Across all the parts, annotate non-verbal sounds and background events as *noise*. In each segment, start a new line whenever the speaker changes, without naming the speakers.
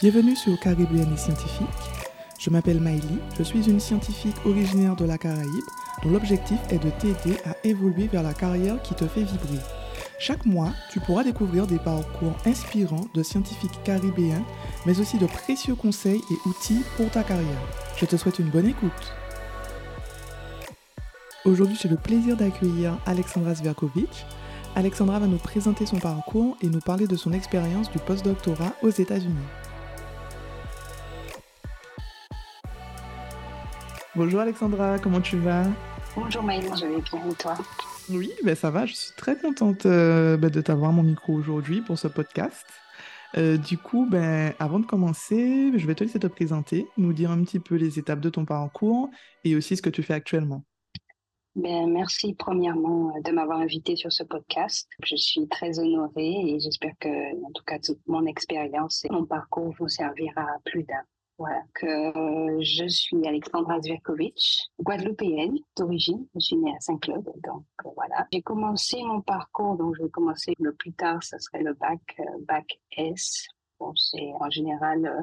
Bienvenue sur Caribéenne et Scientifique. Je m'appelle Maïli, je suis une scientifique originaire de la Caraïbe dont l'objectif est de t'aider à évoluer vers la carrière qui te fait vibrer. Chaque mois, tu pourras découvrir des parcours inspirants de scientifiques caribéens, mais aussi de précieux conseils et outils pour ta carrière. Je te souhaite une bonne écoute. Aujourd'hui, j'ai le plaisir d'accueillir Alexandra Zverkovic. Alexandra va nous présenter son parcours et nous parler de son expérience du postdoctorat aux États-Unis. Bonjour Alexandra, comment tu vas?
Bonjour Maëlle, je vais bien et toi?
Oui, ben ça va, je suis très contente euh, ben, de t'avoir mon micro aujourd'hui pour ce podcast. Euh, du coup, ben, avant de commencer, je vais te laisser te présenter, nous dire un petit peu les étapes de ton parcours et aussi ce que tu fais actuellement.
Ben, merci premièrement euh, de m'avoir invité sur ce podcast. Je suis très honorée et j'espère que, en tout cas, toute mon expérience et mon parcours vous servira à plus d'un. Voilà, que je suis Alexandra Zverkovic, guadeloupéenne d'origine. Je suis née à Saint-Claude, donc euh, voilà. J'ai commencé mon parcours, donc je vais commencer le plus tard, ça serait le bac, euh, bac S. Bon, c'est en général euh,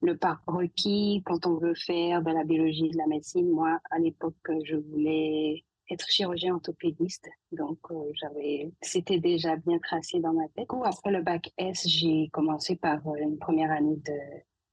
le parcours requis quand on veut faire de la biologie, de la médecine. Moi, à l'époque, je voulais être chirurgien orthopédiste. Donc, j'avais, c'était déjà bien tracé dans ma tête. Après le bac S, j'ai commencé par une première année de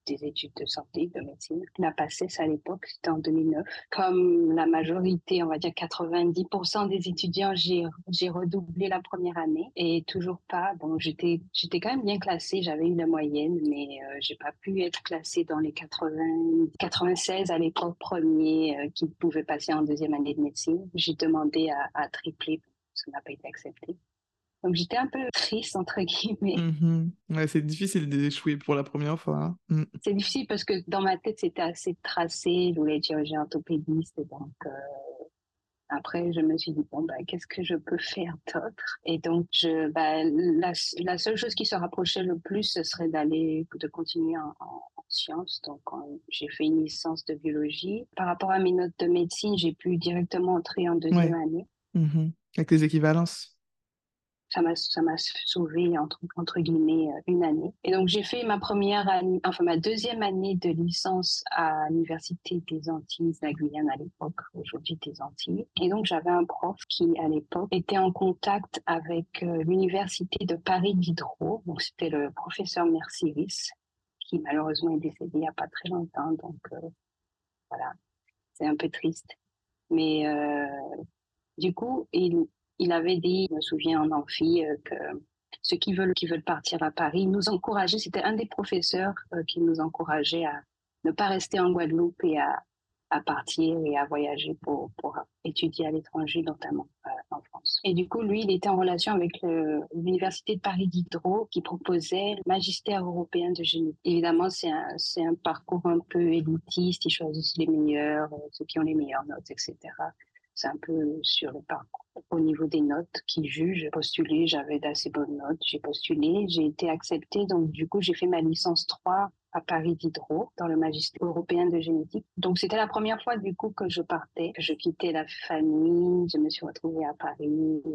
des études de santé, de médecine. La PACES à l'époque, c'était en 2009. Comme la majorité, on va dire 90% des étudiants, j'ai redoublé la première année et toujours pas. Bon, j'étais quand même bien classée, j'avais eu la moyenne, mais euh, j'ai pas pu être classée dans les 80, 96 à l'époque premier euh, qui pouvaient passer en deuxième année de médecine. J'ai demandé à tripler, ça n'a pas été accepté. Donc j'étais un peu triste, entre guillemets.
Mhm. Ouais, c'est difficile d'échouer pour la première fois. Hein. Mm.
C'est difficile parce que dans ma tête, c'était assez tracé. Je voulais être chirurgien orthopédiste. Donc euh, après, je me suis dit, bon, bah, qu'est-ce que je peux faire d'autre? Et donc, je, bah, la, la, seule chose qui se rapprochait le plus, ce serait d'aller, de continuer en, en, sciences. Donc, j'ai fait une licence de biologie. Par rapport à mes notes de médecine, j'ai pu directement entrer en deuxième année.
Mhm. Avec les équivalences
ça m'a ça m'a sauvé entre entre guillemets euh, une année. Et donc j'ai fait ma première année enfin ma deuxième année de licence à l'université des Antilles la Guyane à l'époque aujourd'hui des Antilles. Et donc j'avais un prof qui à l'époque était en contact avec euh, l'université de Paris Diderot donc c'était le professeur Merciris qui malheureusement est décédé il n'y a pas très longtemps. Donc euh, voilà. C'est un peu triste. Mais euh, du coup, il, il avait dit, je me souviens en amphi, euh, que ceux qui veulent, qui veulent partir à Paris, nous encourager, c'était un des professeurs euh, qui nous encourageait à ne pas rester en Guadeloupe et à, à partir et à voyager pour, pour étudier à l'étranger, notamment euh, en France. Et du coup, lui, il était en relation avec l'Université de Paris Diderot qui proposait le magistère européen de génie. Évidemment, c'est un, un parcours un peu élitiste, ils choisissent les meilleurs, ceux qui ont les meilleures notes, etc. C'est un peu sur le parcours au niveau des notes qui jugent. J'ai postulé, j'avais d'assez bonnes notes, j'ai postulé, j'ai été acceptée. Donc, du coup, j'ai fait ma licence 3 à Paris Diderot, dans le magistère européen de génétique. Donc, c'était la première fois, du coup, que je partais, que je quittais la famille, je me suis retrouvée à Paris. Euh,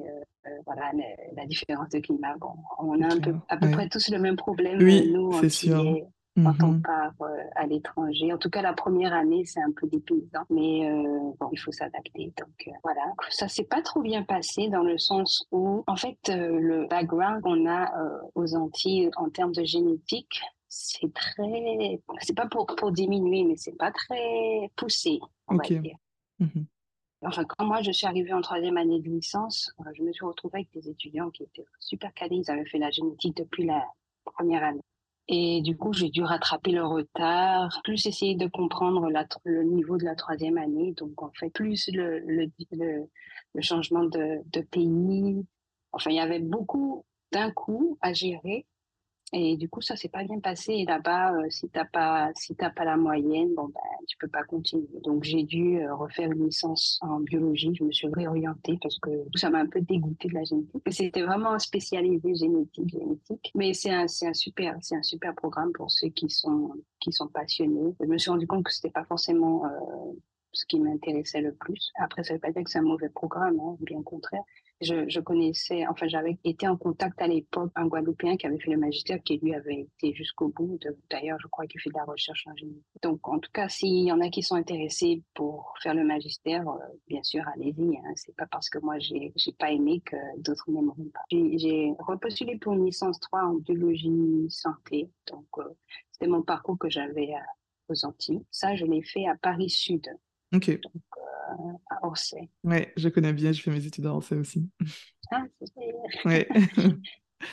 euh, voilà, la, différence de climat. Bon, on a un peu, à peu près tous le même problème.
Oui, c'est sûr
quand on mhm. part euh, à l'étranger. En tout cas, la première année, c'est un peu dépaysant, mais euh, bon, il faut s'adapter. Donc euh, voilà, ça s'est pas trop bien passé dans le sens où, en fait, le background qu'on a aux Antilles en termes de génétique, c'est très, c'est pas pour, pour diminuer, mais c'est pas très poussé, on va dire. Mhm. Enfin, quand moi je suis arrivée en troisième année de licence, je me suis retrouvée avec des étudiants qui étaient super calés. Ils avaient fait la génétique depuis la première année. Et du coup, j'ai dû rattraper le retard, plus essayer de comprendre le niveau de la troisième année. Donc, en fait, plus le, changement de pays. Enfin, il y avait beaucoup d'un coup à gérer. Et du coup, ça s'est pas bien passé. Et là-bas, euh, si t'as pas, si t'as pas la moyenne, bon ben, tu peux pas continuer. Donc, j'ai dû euh, refaire une licence en biologie. Je me suis réorientée parce que ça m'a un peu dégoûté de la génétique. C'était vraiment spécialisé génétique, génétique. Mais c'est un, c'est un super, c'est un super programme pour ceux qui sont, qui sont passionnés. Je me suis rendu compte que c'était pas forcément euh, ce qui m'intéressait le plus. Après, ça veut pas dire que c'est un mauvais programme, hein, bien au contraire je, connaissais, enfin, j'avais été en contact à l'époque un Guadeloupéen qui avait fait le magistère, qui lui avait été jusqu'au bout. D'ailleurs, je crois qu'il fait de la recherche en génie. Donc, en tout cas, s'il y en a qui sont intéressés pour faire le magistère, euh, bien sûr, allez-y. Hein. C'est pas parce que moi, j'ai pas aimé que d'autres n'aimeront pas. J'ai repostulé pour une licence 3 en biologie santé. Donc, euh, c'était mon parcours que j'avais aux Antilles. Ça, je l'ai fait à Paris Sud.
Ok.
Donc, euh, à Orsay.
Ouais, je connais bien, je fais mes études à Orsay aussi.
Ah, super.
Ouais. *laughs*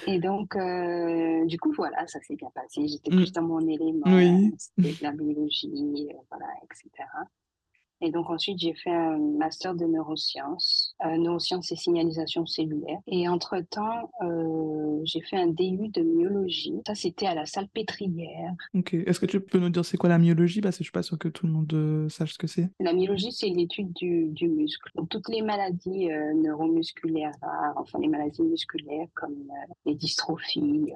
Et donc, euh, du coup, voilà, ça s'est bien passé. J'étais
Mm.
plus dans mon élément,
Oui.
c'était de la biologie, euh, voilà, etc. Et donc ensuite, j'ai fait un master de neurosciences, euh, neurosciences et signalisation cellulaire. Et entre-temps, euh, j'ai fait un DU de myologie. Ça, c'était à la salle pétrière.
Ok. Est-ce que tu peux nous dire c'est quoi la myologie? Parce que je suis pas sûre que tout le monde euh, sache ce que c'est.
La myologie, c'est l'étude du, du muscle. Donc, toutes les maladies neuromusculaires rares, enfin les maladies musculaires comme les dystrophies,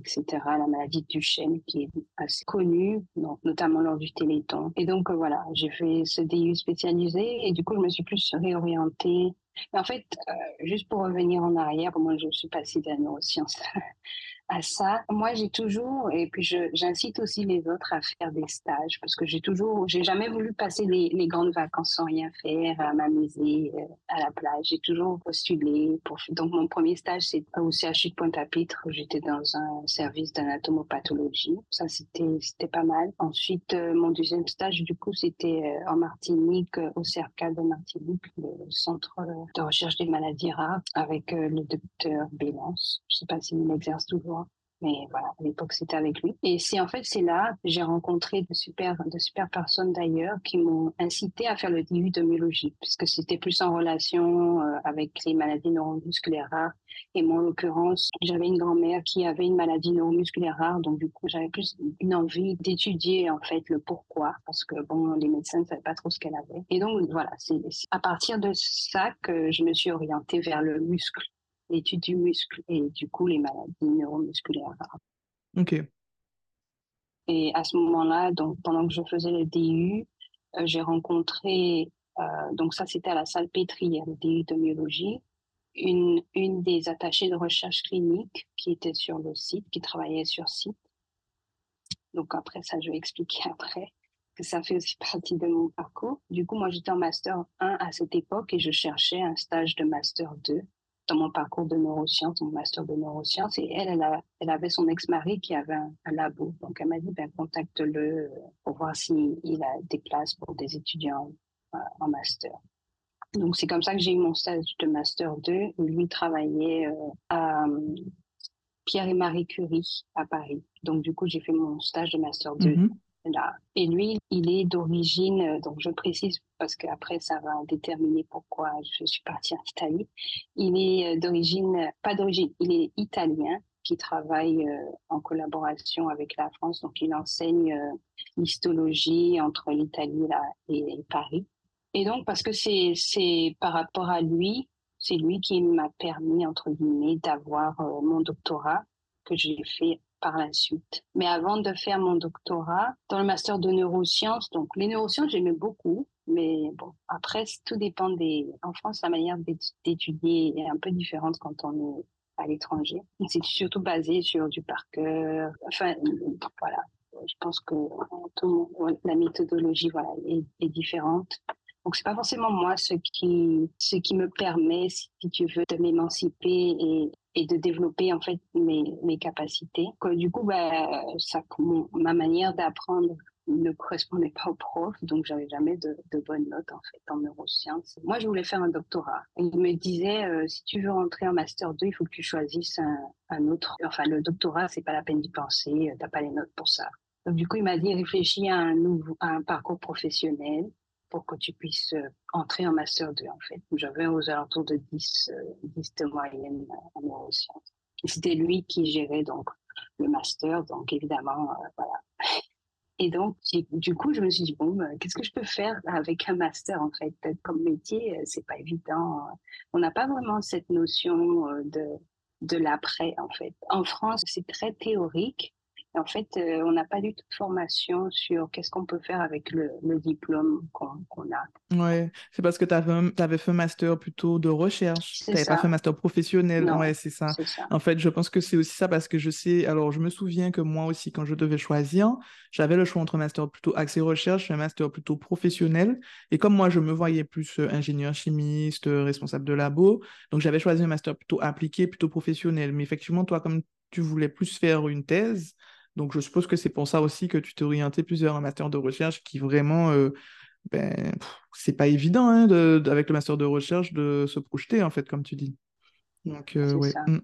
etc. La maladie de Duchenne qui est assez connue, donc, notamment lors du Téléthon. Et donc voilà, j'ai fait ce DU spécialisé et du coup, je me suis plus réorientée. Mais en fait, euh, juste pour revenir en arrière, moi, je suis passée de la neuroscience *laughs* à ça. Moi, j'ai toujours, et puis j'incite aussi les autres à faire des stages parce que j'ai toujours, j'ai jamais voulu passer les, grandes vacances sans rien faire, à m'amuser euh, à la plage. J'ai toujours postulé pour. Donc, mon premier stage, c'est au CHU de Pointe-à-Pitre. J'étais dans un service d'anatomopathologie. Ça, c'était, pas mal. Ensuite, euh, mon deuxième stage, du coup, c'était euh, en Martinique, au CRK de Martinique, le centre de recherche des maladies rares, avec le docteur Bélance. Je sais pas s'il exerce toujours. Mais voilà, à l'époque, c'était avec lui. Et c'est en fait, c'est là j'ai rencontré de super, de super personnes d'ailleurs qui m'ont incité à faire le DU de myologie, puisque c'était plus en relation euh, avec les maladies neuromusculaires rares. Et moi, en l'occurrence, j'avais une grand-mère qui avait une maladie neuromusculaire rare, donc du coup, j'avais plus une envie d'étudier en fait le pourquoi, parce que bon, les médecins ne savaient pas trop ce qu'elle avait. Et donc voilà, c'est à partir de ça que je me suis orientée vers le muscle l'étude du muscle et du coup les maladies neuromusculaires.
Ok.
Et à ce moment-là, donc pendant que je faisais le DU, euh, j'ai rencontré, euh, donc ça c'était à la salle Pétrière, le DU de myologie, une, une des attachées de recherche clinique qui était sur le site, qui travaillait sur site. Donc après ça, je vais expliquer *laughs* après que ça fait aussi partie de mon parcours. Du coup, moi j'étais en master 1 à cette époque et je cherchais un stage de master 2 dans mon parcours de neurosciences, mon master de neurosciences. Et elle, elle, avait son ex-mari qui avait un, un, labo. Donc, elle m'a dit, ben, contacte-le pour voir s'il a des places pour des étudiants euh, en master. Donc, c'est comme ça que j'ai eu mon stage de master 2 où lui travaillait euh, à Pierre et Marie Curie à Paris. Donc, du coup, j'ai fait mon stage de master 2
Mhm.
Et lui, il est d'origine, euh, donc je précise parce qu'après ça va déterminer pourquoi je suis partie en Italie. Il est euh, d'origine, pas d'origine, il est italien qui travaille euh, en collaboration avec la France. Donc il enseigne l'histologie entre l'Italie et, Paris. Et donc parce que c'est par rapport à lui, c'est lui qui m'a permis entre guillemets d'avoir mon doctorat que j'ai fait par la suite. Mais avant de faire mon doctorat, dans le master de neurosciences, donc les neurosciences, j'aimais beaucoup, mais bon, après, tout dépend des... En France, la manière d'étudier est un peu différente quand on est à l'étranger. C'est surtout basé sur du par cœur. Enfin, voilà. Je pense que la méthodologie voilà, est, est différente. Donc, c'est pas forcément moi ce qui, ce qui me permet, si tu veux, de m'émanciper et, et de développer en fait mes, mes capacités. Du coup, bah, ça, ma manière d'apprendre ne correspondait pas au prof, donc j'avais jamais de, bonnes notes en fait en neurosciences. Moi, je voulais faire un doctorat. Il me disait, euh, si tu veux rentrer en master 2, il faut que tu choisisses un, un autre. Enfin, le doctorat, c'est pas la peine d'y penser, t'as pas les notes pour ça. Donc du coup, il m'a dit, réfléchis à un nouveau, à un parcours professionnel pour que tu puisses euh, entrer en master 2 en fait. J'avais aux alentours de 10, euh, 10 de moyenne en neurosciences. C'était lui qui gérait donc le master, donc évidemment, euh, voilà. *laughs* Et donc, du coup, je me suis dit, bon, qu'est-ce que je peux faire avec un master, en fait? Comme métier, c'est pas évident. On n'a pas vraiment cette notion de, de l'après, en fait. En France, c'est très théorique. En fait, euh, on n'a pas du tout de formation sur qu'est-ce qu'on peut faire avec le, diplôme qu'on a.
Ouais, c'est parce que tu avais, fait un master plutôt de recherche. Tu n'avais pas fait un master professionnel.
Non,
ouais, c'est ça. En fait, je pense que c'est aussi ça parce que je sais, alors je me souviens que moi aussi, quand je devais choisir, j'avais le choix entre un master plutôt axé recherche et un master plutôt professionnel. Et comme moi, je me voyais plus euh, ingénieur chimiste, euh, responsable de labo, donc j'avais choisi un master plutôt appliqué, plutôt professionnel. Mais effectivement, toi, comme tu voulais plus faire une thèse, donc, je suppose que c'est pour ça aussi que tu t'es orienté plusieurs en master de recherche qui vraiment, euh, ben, c'est pas évident hein, de, avec le master de recherche de se projeter, en fait, comme tu dis.
Donc, euh, ouais. Mm.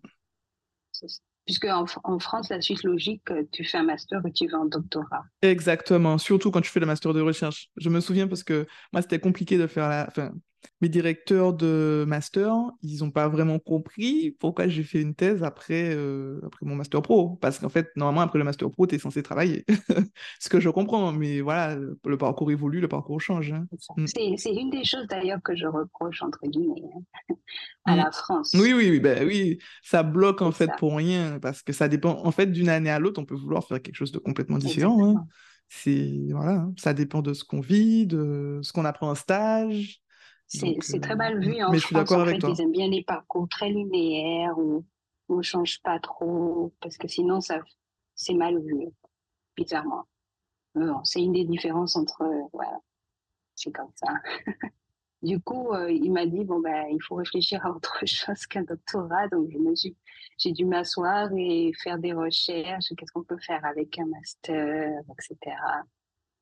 Puisque en, France, la suite logique, euh, tu fais un master et tu vas en doctorat.
Exactement, surtout quand tu fais le master de recherche. Je me souviens parce que moi, c'était compliqué de faire la. Enfin, mes directeurs de master, ils n'ont pas vraiment compris pourquoi j'ai fait une thèse après, euh, après mon master pro. Parce qu'en fait, normalement, après le master pro, tu es censé travailler. *laughs* Ce que je comprends, mais voilà, le parcours évolue, le parcours change. Hein.
Mm. C'est une des choses d'ailleurs que je reproche, entre guillemets, hein, *laughs* à mm. la France.
Oui, oui, oui, ben, oui, ça bloque en fait pour rien, parce que ça dépend, en fait, d'une année à l'autre, on peut vouloir faire quelque chose de complètement différent. Hein. C'est voilà, ça dépend de ce qu'on vit, de ce qu'on apprend en stage.
C'est très mal vu en mais France. Je suis d'accord avec fait, Ils aiment bien les parcours très linéaires où, on ne change pas trop, parce que sinon, ça c'est mal vu, bizarrement. c'est une des différences entre. voilà, c'est comme ça. *laughs* du coup, euh, il m'a dit bon, ben, il faut réfléchir à autre *laughs* chose qu'un doctorat. Donc, je me suis, j'ai dû m'asseoir et faire des recherches. Qu'est-ce qu'on peut faire avec un master, etc.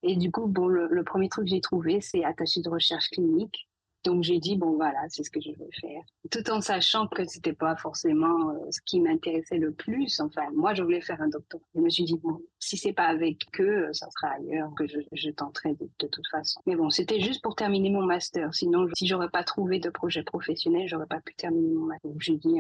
Et du coup, bon, le, le premier truc que j'ai trouvé, c'est attaché de recherche clinique. Donc j'ai dit bon voilà, c'est ce que je veux faire, tout en sachant que c'était pas forcément euh, ce qui m'intéressait le plus. Enfin, moi je voulais faire un doctorat. Je me suis dit bon, si c'est pas avec eux, ça sera ailleurs que je, tenterai de, toute façon. Mais bon, c'était juste pour terminer mon master. Sinon, si j'aurais pas trouvé de projet professionnel, j'aurais pas pu terminer mon master. Donc j'ai dit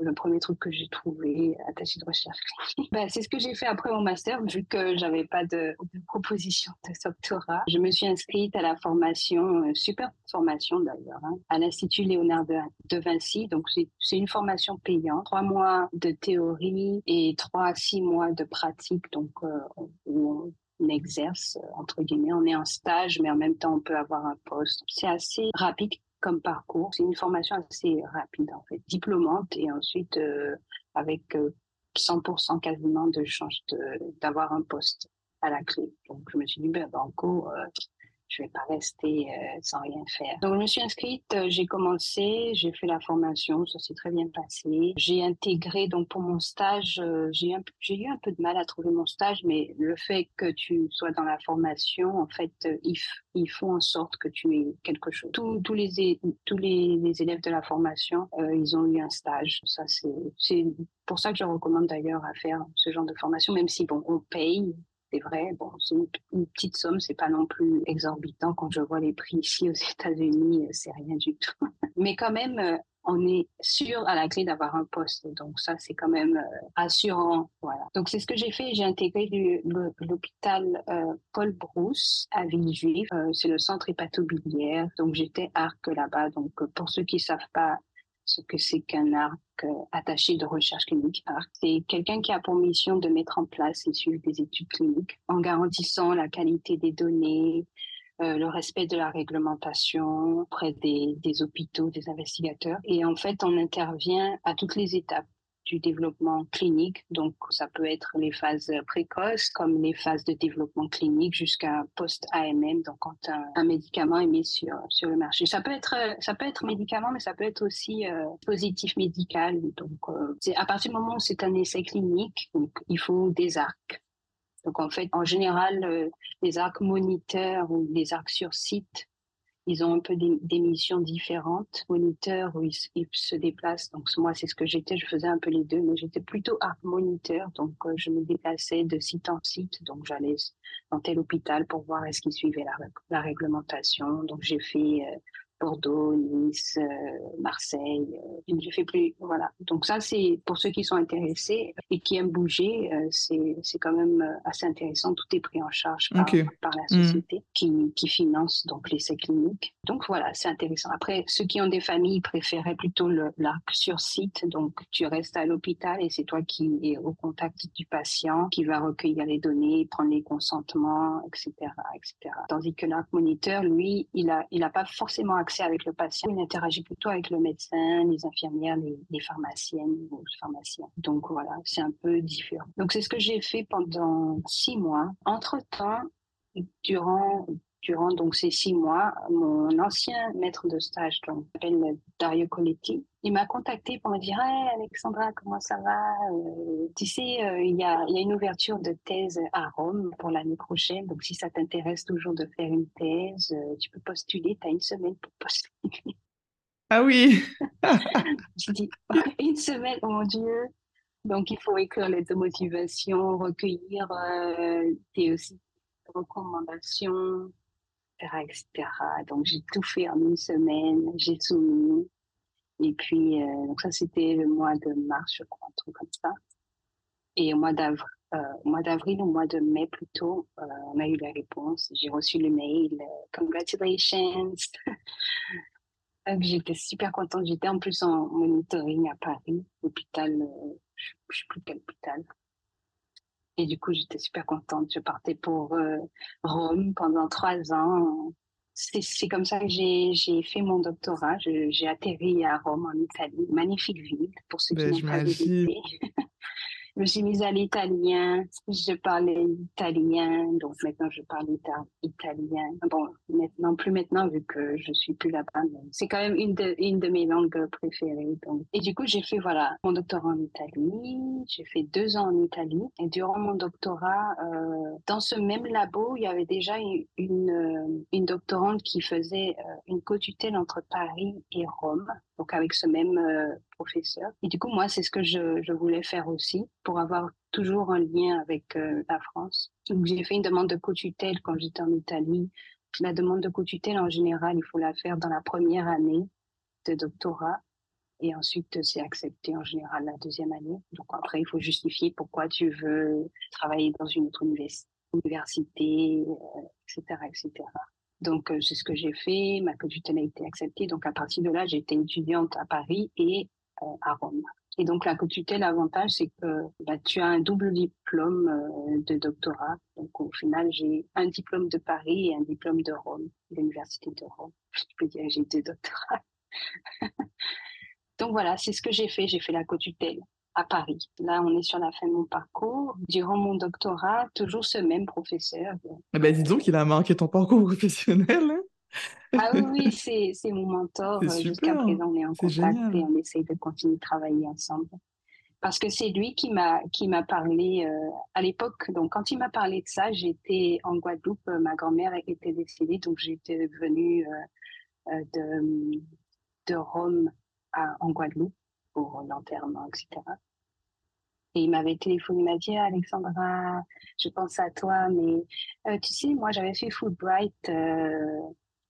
le premier truc que j'ai trouvé, attaché de recherche. *laughs* ben, c'est ce que j'ai fait après mon master, vu que j'avais pas de, proposition de doctorat. Je me suis inscrite à la formation, euh, super formation d'ailleurs, hein, à l'Institut Léonard de, Vinci. Donc, c'est une formation payante, trois mois de théorie et trois à six mois de pratique. Donc, euh, on exerce, entre guillemets, on est en stage, mais en même temps, on peut avoir un poste. C'est assez rapide comme parcours. C'est une formation assez rapide, en fait, diplômante et ensuite euh, avec 100% euh, quasiment de chance d'avoir un poste à la clé. Donc, je me suis dit, ben, banco, je vais pas rester euh, sans rien faire. Donc, je me suis inscrite, euh, j'ai commencé, j'ai fait la formation, ça s'est très bien passé. J'ai intégré, donc pour mon stage, euh, j'ai eu un peu de mal à trouver mon stage, mais le fait que tu sois dans la formation, en fait, ils, font en sorte que tu aies quelque chose. Tous, les, élèves de la formation, ils ont eu un stage. Ça, c'est pour ça que je recommande d'ailleurs à faire ce genre de formation, même si, bon, on paye, c'est vrai, bon, c'est une, petite somme, c'est pas non plus exorbitant. Quand je vois les prix ici aux *laughs* États-Unis, euh, c'est rien du tout. *laughs* Mais quand même, euh, on est sûr à la clé d'avoir un poste. Donc ça, c'est quand même euh, assurant. Voilà. Donc c'est ce que j'ai fait. J'ai intégré l'hôpital Paul Brousse à Villejuif. c'est le centre hépatobiliaire. Donc j'étais arc là-bas. Donc pour ceux qui savent pas, ce que c'est qu'un arc euh, attaché de recherche clinique. C'est quelqu'un qui a pour mission de mettre en place et suivre des études cliniques en garantissant la qualité des données, euh, le respect de la réglementation auprès des, des hôpitaux, des investigateurs. Et en fait, on intervient à toutes les étapes du développement clinique. Donc, ça peut être les phases précoces comme les phases de développement clinique jusqu'à post-AMM, donc quand un, médicament est mis sur, sur le marché. Ça peut être, ça peut être médicament, mais ça peut être aussi euh, positif médical. Donc, euh, c'est à partir du moment où c'est un essai clinique, donc il faut des arcs. Donc, en fait, en général, euh, les arcs moniteurs ou les arcs sur site ils ont un peu des, missions différentes. Moniteur, où ils, se déplacent. Donc, moi, c'est ce que j'étais. Je faisais un peu les deux, mais j'étais plutôt art moniteur. Donc, euh, je me déplaçais de site en site. Donc, j'allais dans tel hôpital pour voir est-ce qu'ils suivaient la, réglementation. Donc, j'ai fait euh, Bordeaux, Nice, euh, Marseille. Euh, je fais plus, voilà. Donc ça, c'est pour ceux qui sont intéressés et qui aiment bouger, c'est c'est quand même assez intéressant. Tout est pris en charge par, par la hmm. société qui, qui finance donc l'essai clinique. Donc voilà, c'est intéressant. Après, ceux qui ont des familles préféraient plutôt l'arc sur site. Donc tu restes à l'hôpital et c'est toi qui es au contact du patient, qui va recueillir les données, prendre les consentements, etc., etc. Tandis que l'arc moniteur, lui, il a, il a pas forcément accès avec le patient. Il interagit plutôt avec le médecin, les infirmières, les, les pharmaciennes ou pharmaciens. Donc voilà, c'est un peu différent. Donc c'est ce que j'ai fait pendant six mois. Entre temps, durant durant donc ces six mois, mon ancien maître de stage, donc s'appelle Dario Coletti, il m'a contacté pour me dire hey, Alexandra, comment ça va? Euh, Tu sais, euh, il y, a, y, a, une ouverture de thèse à Rome pour l'année prochaine. Donc, si ça t'intéresse toujours de faire une thèse, euh, tu peux postuler. Tu as une semaine pour postuler.
Ah oui *laughs*
Je dis Une semaine, oh mon Dieu Donc, il faut écrire les de motivation, recueillir tes aussi recommandations, etc., Donc, j'ai tout fait en une semaine, j'ai soumis. Et puis, euh, ça, c'était le mois de mars, je crois, un truc comme ça. Et au mois d'avril, euh, mois d'avril ou mois de mai plutôt, euh, on a eu la réponse. J'ai reçu le mail, congratulations. *laughs* J'étais super contente. J'étais en plus en monitoring à Paris, hôpital, je ne sais plus quel hôpital. Et du coup, j'étais super contente. Je partais pour euh, Rome pendant trois ans. C'est comme ça que j'ai fait mon doctorat. J'ai atterri à Rome, en Italie. Magnifique ville, pour ceux qui ben, n'ont pas visité. *laughs* je me suis mise à l'italien, je parlais italien, donc maintenant je parle italien. Bon, maintenant, plus maintenant vu que je suis plus là-bas, c'est quand même une de, mes langues préférées. Et du coup, j'ai fait voilà mon doctorat en Italie, j'ai fait deux ans en Italie, et durant mon doctorat, euh, dans ce même labo, il y avait déjà une, une doctorante qui faisait euh, une co-tutelle entre Paris et Rome donc avec ce même euh, professeur. Et du coup, moi, c'est ce que je, voulais faire aussi pour avoir toujours un lien avec euh, la France. Donc, j'ai fait une demande de co-tutelle quand j'étais en Italie. La demande de co-tutelle, en général, il faut la faire dans la première année de doctorat. Et ensuite, c'est accepté en général la deuxième année. Donc après, il faut justifier pourquoi tu veux travailler dans une autre université, etc., euh, etc. Donc, euh, c'est ce que j'ai fait. Ma co-tutelle a été acceptée. Donc, à partir de là, été étudiante à Paris et euh, à Rome. Et donc, la co-tutelle, l'avantage, c'est que bah, tu as un double diplôme euh, de doctorat. Donc, au final, j'ai un diplôme de Paris et un diplôme de Rome, l'Université de Rome. *laughs* Je peux dire que j'ai deux doctorats. *laughs* donc, voilà, c'est ce que j'ai fait. J'ai fait la co-tutelle à Paris. Là, on est sur la fin de mon parcours. Durant mon doctorat, toujours ce même professeur.
Eh ben, dis donc, il a marqué ton parcours *laughs* professionnel. Hein.
ah oui, oui c'est mon mentor. Jusqu'à présent, on est en contact et on essaye de continuer de travailler ensemble. Parce que c'est lui qui m'a qui m'a parlé euh, à l'époque. Donc, quand il m'a parlé de ça, j'étais en Guadeloupe. Euh, ma grand-mère était décédée, donc j'étais venue euh, de, de Rome à, en Guadeloupe pour l'enterrement, etc. Et il m'avait téléphoné, il m'a dit Alexandra, je pense à toi, mais euh, tu sais, moi j'avais fait Fulbright euh,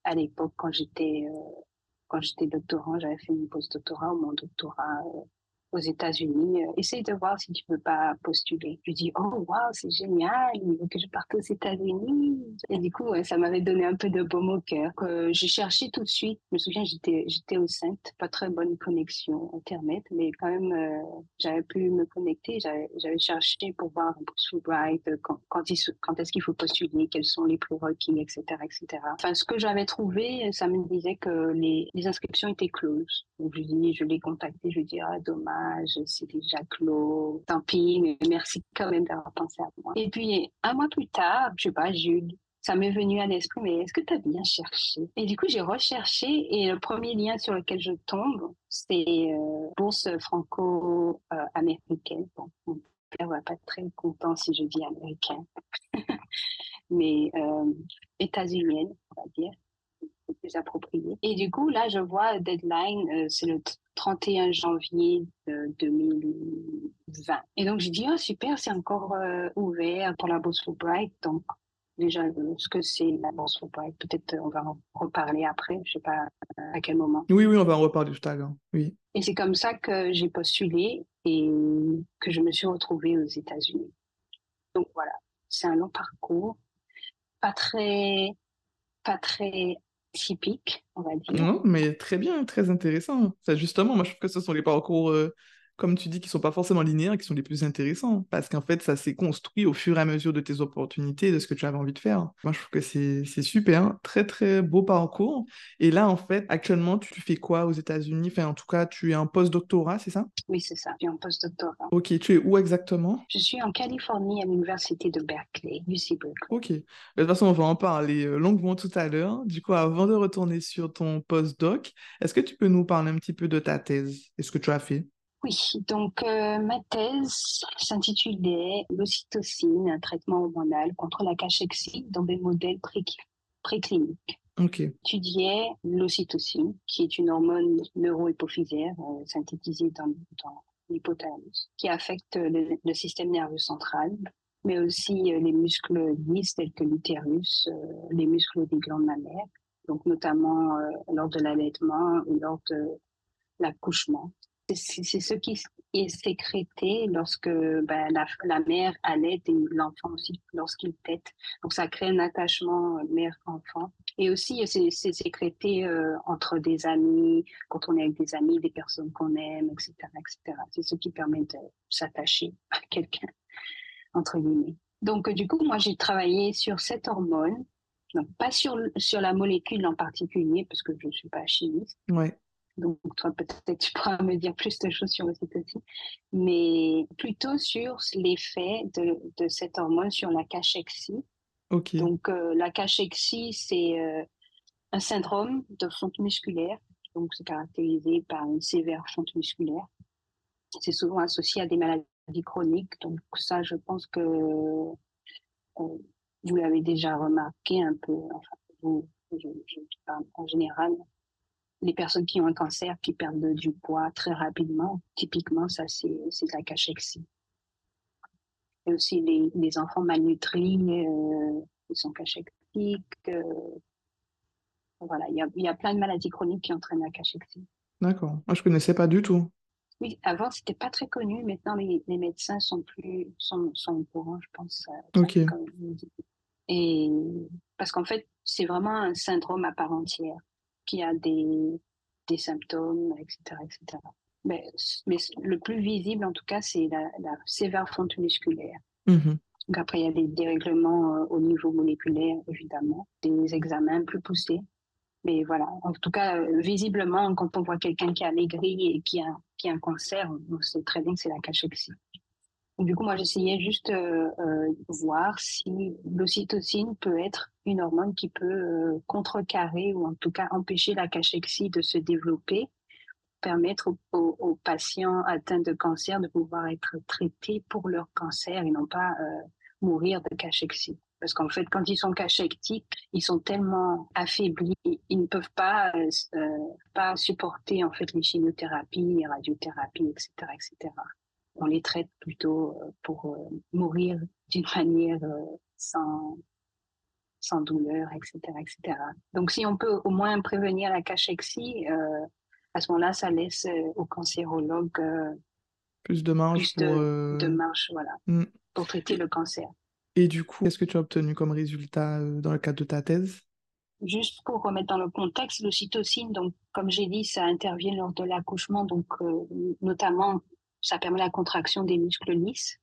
à l'époque quand j'étais euh, quand j'étais doctorant, j'avais fait mon post-doctorat ou mon doctorat aux États-Unis, euh, essaye de voir si tu peux pas postuler. Je dis, oh, waouh, c'est génial, il que je parte aux États-Unis. Et du coup, ça m'avait donné un peu de baume au cœur. Que j'ai cherché tout de suite. Je me souviens, j'étais, j'étais au Sainte, pas très bonne connexion Internet, mais quand même, euh, j'avais pu me connecter. J'avais, cherché pour voir Fulbright, euh, quand, quand, quand est-ce qu'il faut postuler, quels sont les prérequis, etc., etc. Enfin, ce que j'avais trouvé, ça me disait que les, les inscriptions étaient closes. Donc, je dis, je l'ai contacté, je lui dis, ah, dommage c'est déjà clos, tant pis, mais merci quand même d'avoir pensé à moi. Et puis, un mois plus tard, je sais pas, Jules, ça m'est venu à l'esprit, mais est-ce que tu as bien cherché? Et du coup, j'ai recherché et le premier lien sur lequel je tombe, c'est euh, bourse franco-américaine. Bon, mon père va pas être très content si je dis américain, *laughs* mais euh, états-unienne, on va dire plus approprié. Et du coup, là, je vois deadline, euh, c'est le 31 janvier 2020. Et donc, j'ai dit, oh, super, c'est encore euh, ouvert pour la bourse Fulbright. Donc, déjà ce que c'est l'avance Peut-être on va en reparler après, je sais pas à quel moment.
Oui, oui, on va en reparler tout à l'heure. Oui.
Et c'est comme ça que j'ai postulé et que je me suis retrouvée aux États-Unis. Donc voilà, c'est un long parcours, pas très, pas très typique, on va dire.
Non, mais très bien, très intéressant. justement, moi je trouve que ce sont les parcours euh, comme tu dis, qui sont pas forcément linéaires, qui sont les plus intéressants. Parce qu'en fait, ça s'est construit au fur et à mesure de tes opportunités, de ce que tu avais envie de faire. Moi, je trouve que c'est super, très, très beau parcours. Et là, en fait, actuellement, tu fais quoi aux États-Unis? Enfin, en tout cas, tu es en post-doctorat, c'est ça?
Oui, c'est ça. Je suis en post-doctorat.
Ok, tu es où exactement?
Je suis en Californie, à l'université de Berkeley, UC Berkeley.
Ok. De toute façon, on va en parler euh, longuement tout à l'heure. Du coup, avant de retourner sur ton post-doc, est-ce que tu peux nous parler un petit peu de ta thèse et ce que tu as fait?
Oui, donc euh, ma thèse s'intitulait L'ocytocine, un traitement hormonal contre la cachexie dans des modèles précliniques.
Ok.
J'étudiais l'ocytocine, qui est une hormone neurohypophysaire euh, synthétisée dans, l'hypothalamus, qui affecte le, système nerveux central, mais aussi euh, les muscles lisses tels que l'utérus, les muscles des glandes mammaires, donc notamment lors de l'allaitement ou lors de l'accouchement c'est ce qui est sécrété lorsque ben, la, mère allait et l'enfant aussi lorsqu'il tète. Donc ça crée un attachement euh, mère-enfant. Et aussi, c'est sécrété euh, entre des amis, quand on est avec des amis, des personnes qu'on aime, etc. etc. C'est ce qui permet de s'attacher à quelqu'un, entre guillemets. Donc du coup, moi, j'ai travaillé sur cette hormone. Donc, pas sur, sur la molécule en particulier, parce que je ne suis pas chimiste,
ouais.
Donc, toi, peut-être tu pourras me dire plus de choses sur l'ocytocine, mais plutôt sur l'effet de, de, cette hormone sur la cachexie.
Ok.
Donc, euh, la cachexie, c'est euh, un syndrome de fonte musculaire. Donc, c'est caractérisé par une sévère fonte musculaire. C'est souvent associé à des maladies chroniques. Donc, ça, je pense que euh, vous l'avez déjà remarqué un peu. Enfin, vous, je, je parle en général, les personnes qui ont un cancer, qui perdent du poids très rapidement, typiquement, ça, c'est la cachexie. Et aussi les, les enfants malnutris, euh, ils sont cachextiques. Euh, voilà, il y a, y a, plein de maladies chroniques qui entraînent la cachexie.
D'accord. Moi, je connaissais pas du tout.
Oui, avant, c'était pas très connu. Maintenant, les, les, médecins sont plus sont, sont au courant, je pense.
Euh, ok.
Et parce qu'en fait, c'est vraiment un syndrome à part entière qui a des, des symptômes, etc. etc. Mais, mais le plus visible, en tout cas, c'est la, sévère fonte musculaire.
Mm-hmm.
Donc après, il y a des dérèglements euh, au niveau moléculaire, évidemment, des examens plus poussés. Mais voilà, en tout cas, euh, visiblement, quand on voit quelqu'un qui a maigri et qui a, qui a un cancer, on sait très bien que c'est la cachexie. Du coup, moi, j'essayais juste euh, euh, voir si l'ocytocine peut être une hormone qui peut euh, contrecarrer ou en tout cas empêcher la cachexie de se développer, permettre aux, patients atteints de cancer de pouvoir être traités pour leur cancer et non pas mourir de cachexie. Parce qu'en fait, quand ils sont cachectiques, ils sont tellement affaiblis, ils ne peuvent pas, pas supporter en fait les chimiothérapies, les radiothérapies, etc., etc on les traite plutôt euh, pour euh, mourir d'une *laughs* manière euh, sans, sans douleur, etc., etc. Donc, si on peut au moins prévenir la cachexie, à ce moment-là, ça laisse aux cancérologues
plus de marge,
pour, de, marge voilà, mm. pour traiter le cancer.
Et du coup, qu'est-ce que tu as obtenu comme résultat dans le cadre de ta thèse?
Juste pour remettre dans le contexte, l'ocytocine, donc comme j'ai dit, ça intervient lors de l'accouchement, donc notamment ça permet la contraction des muscles lisses.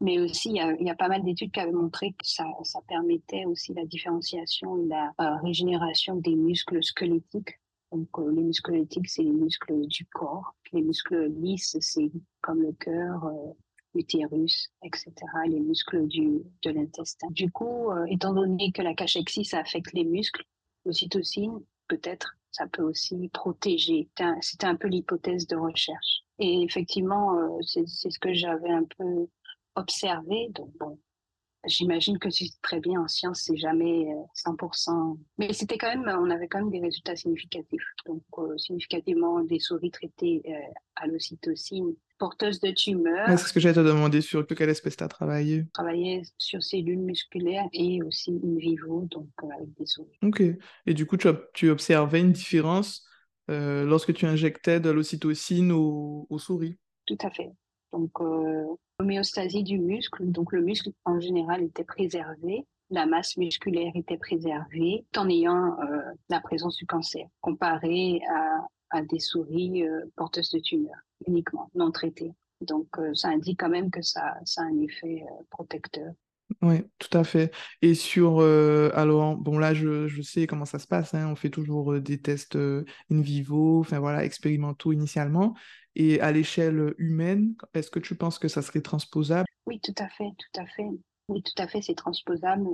Mais aussi, il y a, pas mal d'études qui avaient montré que ça, permettait aussi la différenciation et la euh, régénération des muscles squelettiques. Donc, euh, les muscles squelettiques, c'est les muscles du corps. Les muscles lisses, c'est comme le cœur, euh, l'utérus, etc., les muscles du, de l'intestin. Du coup, étant donné que la cachexie, ça affecte les muscles, l'ocytocine, peut-être, ça peut aussi protéger. C'était un peu l'hypothèse de recherche. Et effectivement, euh, c'est ce que j'avais un peu observé. Donc bon, j'imagine que c'est très bien en science, c'est jamais 100%. Euh, Mais c'était quand même, on avait quand même des résultats significatifs. Donc euh, significativement des souris traitées à l'ocytocine porteuse de tumeurs.
c'est ce que j'allais te demander sur quelle espèce tu as travaillé.
Travaillé sur cellules musculaires et aussi in vivo, donc avec des souris.
Ok. Et du coup, tu, tu observais une différence lorsque tu injectais de l'ocytocine aux, souris
Tout à fait. Donc, euh, l'homéostasie du muscle, donc le muscle en général était préservé, la masse musculaire était préservée, en ayant euh, la présence du cancer, comparé à, des souris porteuses de tumeurs uniquement, non traitées. Donc, ça indique quand même que ça a un effet protecteur.
Oui, tout à fait. Et sur, euh, alors, bon, là, je, sais comment ça se passe, hein, on fait toujours euh, des tests euh, in vivo, enfin voilà, expérimentaux initialement. Et à l'échelle humaine, est-ce que tu penses que ça serait transposable?
Oui, tout à fait, tout à fait. Oui, tout à fait, c'est transposable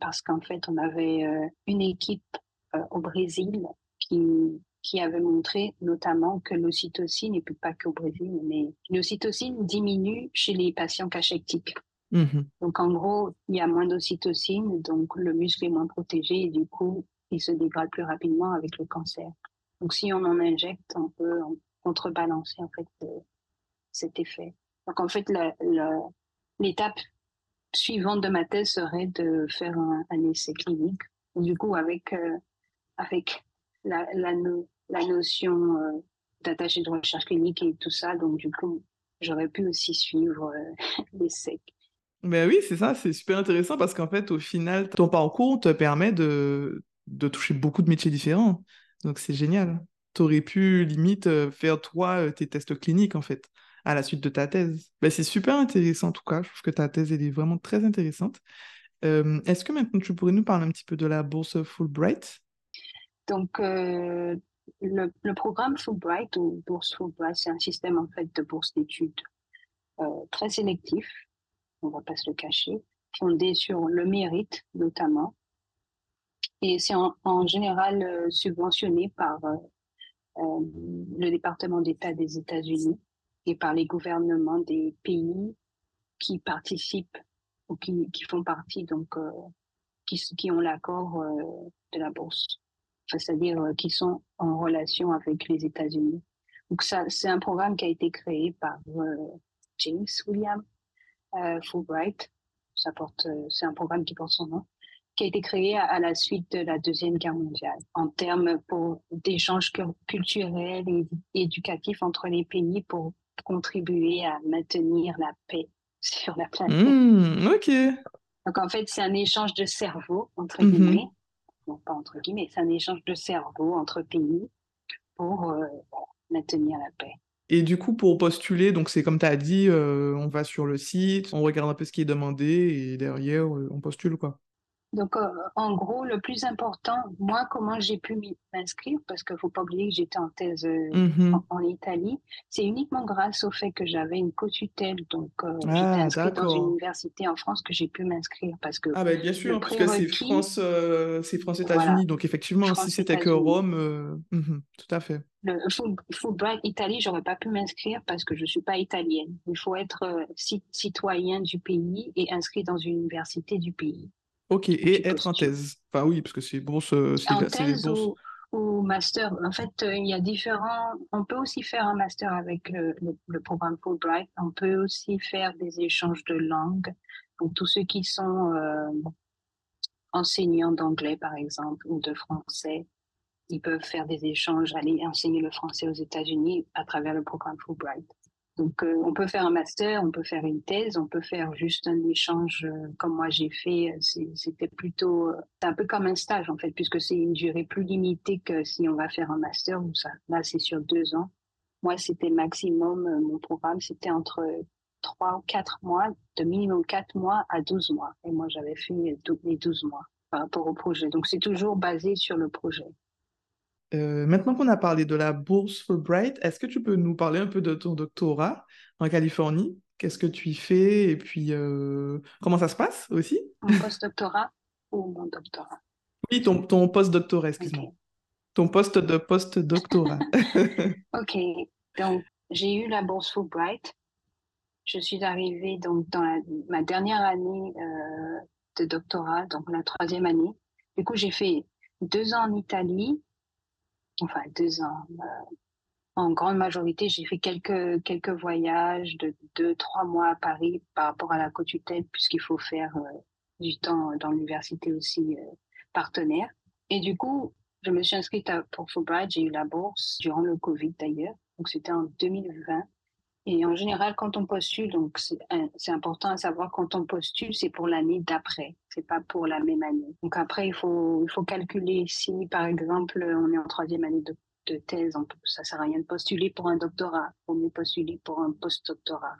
parce qu'en fait, on avait une équipe au Brésil qui, qui avait montré notamment que l'ocytocine, et puis pas qu'au Brésil, mais l'ocytocine diminue chez les patients cachectiques.
Mmh
donc en gros, il y a moins d'ocytocine, donc le muscle est moins protégé et du coup, il se dégrade plus rapidement avec le cancer. Donc si on en injecte, on peut contrebalancer en fait euh, cet effet. Donc en fait, l'étape suivante de ma thèse serait de faire un, essai clinique. du coup, avec euh, avec la, notion euh, d'attaché de recherche clinique et tout ça, donc du coup, j'aurais pu aussi suivre *laughs* l'essai
ben oui, c'est ça, c'est super intéressant parce qu'en fait, au final, ton parcours te permet de, de toucher beaucoup de métiers différents. Donc c'est génial. Tu aurais pu limite euh, faire toi euh, tes tests cliniques en fait à la suite de ta thèse. Ben, c'est super intéressant en tout cas. Je trouve que ta thèse est vraiment très intéressante. Euh, est-ce que maintenant tu pourrais nous parler un petit peu de la bourse Fulbright?
Donc le, le, programme Fulbright ou bourse Fulbright, c'est un système en fait de bourse d'études très sélectif on va pas se le cacher, fondé sur le mérite notamment. Et c'est en, général euh, subventionné par euh, euh, le département d'État des États-Unis et par les gouvernements des pays qui participent ou qui, font partie, donc qui, qui ont l'accord de la bourse, c'est-à-dire qui sont en relation avec les États-Unis. Donc ça, c'est un programme qui a été créé par James William Fulbright. Ça porte, euh, c'est un programme qui porte son nom, qui a été créé à, la suite de la Deuxième Guerre mondiale, en termes pour d'échanges culturels et éducatifs entre les pays pour contribuer à maintenir la paix *laughs* sur la planète.
Mmh, ok.
Donc en fait, c'est un échange de cerveau, entre mmh guillemets. Non, pas entre guillemets, c'est un échange de cerveau entre pays pour euh, maintenir la paix.
Et du coup, pour postuler, donc c'est comme tu as dit, euh, on va sur le site, on regarde un peu ce qui est demandé et derrière, euh, on postule quoi.
Donc, euh, en gros, le plus important, moi, comment j'ai pu m'inscrire, parce qu'il ne faut pas oublier que j'étais en thèse mmh en, Italie, c'est uniquement grâce au fait que j'avais une co-tutelle, donc j'étais ah, inscrite dans une université en France que j'ai pu m'inscrire. parce que
Ah, bah, bien sûr, parce que c'est France, c'est France-États-Unis, donc effectivement, si c'était que Rome, mmh tout à fait
le Fulbright Italie, j'aurais pas pu m'inscrire parce que je suis pas italienne. Il faut être euh, citoyen du pays et inscrit dans une université du pays.
Ok, et être en thèse. Enfin oui, parce que c'est bourse. Euh,
en thèse ou, ou, master. En fait, euh, il y a différents. On peut aussi faire un master avec le, le, programme Fulbright. On peut aussi faire des échanges de langue. Donc tous ceux qui sont enseignants d'anglais, par exemple, ou de français, ils peuvent faire des échanges, aller enseigner le français aux États-Unis à travers le programme Fulbright. Donc, euh, on peut faire un master, on peut faire une thèse, on peut faire juste un échange euh, comme moi j'ai fait. C'était plutôt, euh, c'est un peu comme un stage en fait, puisque c'est une durée plus limitée que si on va faire un master ou ça. Là, c'est sur deux ans. Moi, c'était maximum, mon programme, c'était entre trois ou quatre mois, de minimum quatre mois à douze mois. Et moi, j'avais fait les douze mois par rapport au projet. Donc, c'est toujours basé sur le projet.
Euh, maintenant qu'on a parlé de la bourse Fulbright, est-ce que tu peux nous parler un peu de ton doctorat en Californie? Qu'est-ce que tu y fais? Et puis euh, comment ça se passe aussi?
Mon post-doctorat ou mon doctorat?
Oui, ton, ton post-doctorat, excuse-moi. Ton poste de post-doctorat. *laughs*
ok, donc j'ai eu la bourse Fulbright. Je suis arrivée donc dans ma dernière année euh, de doctorat, donc la troisième année. Du coup, j'ai fait deux ans en Italie enfin deux ans, euh, en grande majorité, j'ai fait quelques, quelques voyages de deux, trois mois à Paris par rapport à la tête puisqu'il faut faire euh, du temps dans l'université aussi euh, partenaire. Et du coup, je me suis inscrite pour Fulbright, j'ai eu la bourse durant le Covid d'ailleurs, donc c'était en 2020. Et en général, quand on postule, donc c'est important à savoir quand on postule, c'est pour l'année d'après, c'est pas pour la même année. Donc après, il faut il faut calculer si, par exemple, on est en troisième année de, de thèse, on, ça sert à rien de postuler pour un doctorat, on mieux postuler pour un post-doctorat.